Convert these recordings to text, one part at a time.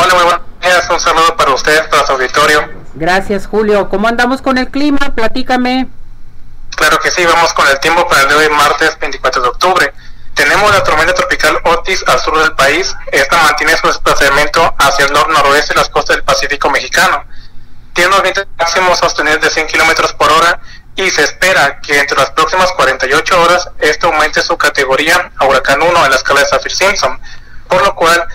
Hola, muy buenos días. Un saludo para ustedes, para su auditorio. Gracias, Julio. ¿Cómo andamos con el clima? Platícame. Claro que sí, vamos con el tiempo para el de hoy, martes 24 de octubre. Tenemos la tormenta tropical Otis al sur del país. Esta mantiene su desplazamiento hacia el nor-noroeste de las costas del Pacífico mexicano. Tiene unos vientos máximos sostenidos de 100 kilómetros por hora y se espera que entre las próximas 48 horas esto aumente su categoría a huracán 1 en la escala de Saffir-Simpson, por lo cual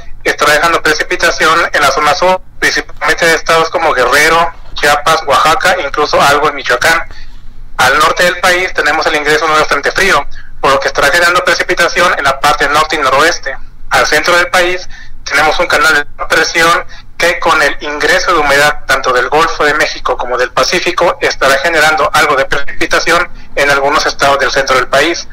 precipitación en la zona sur, principalmente de estados como Guerrero, Chiapas, Oaxaca, incluso algo en Michoacán. Al norte del país tenemos el ingreso de un frente frío, por lo que estará generando precipitación en la parte norte y noroeste. Al centro del país tenemos un canal de presión que con el ingreso de humedad tanto del Golfo de México como del Pacífico estará generando algo de precipitación en algunos estados del centro del país.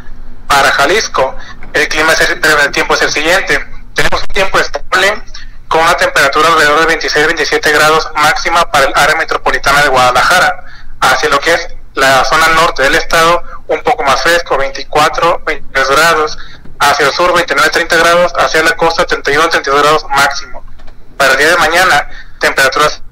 Para Jalisco, el clima del tiempo es el siguiente. Tenemos un tiempo estable con una temperatura alrededor de 26-27 grados máxima para el área metropolitana de Guadalajara, hacia lo que es la zona norte del estado un poco más fresco, 24, 23 grados, hacia el sur 29, 30 grados, hacia la costa 31, 32 grados máximo. Para el día de mañana, temperaturas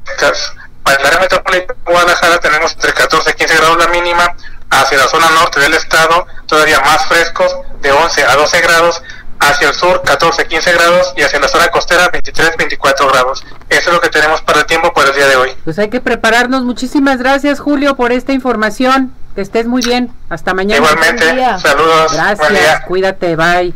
para el área metropolitana de Guadalajara tenemos entre 14 y 15 grados la mínima, hacia la zona norte del estado todavía más frescos, de 11 a 12 grados, hacia el sur 14, 15 grados y hacia la zona costera 23, 24 grados. Eso es lo que tenemos para el tiempo por el día de hoy. Pues hay que prepararnos. Muchísimas gracias Julio por esta información. Que estés muy bien. Hasta mañana. Igualmente. Saludos. Gracias. Cuídate. Bye.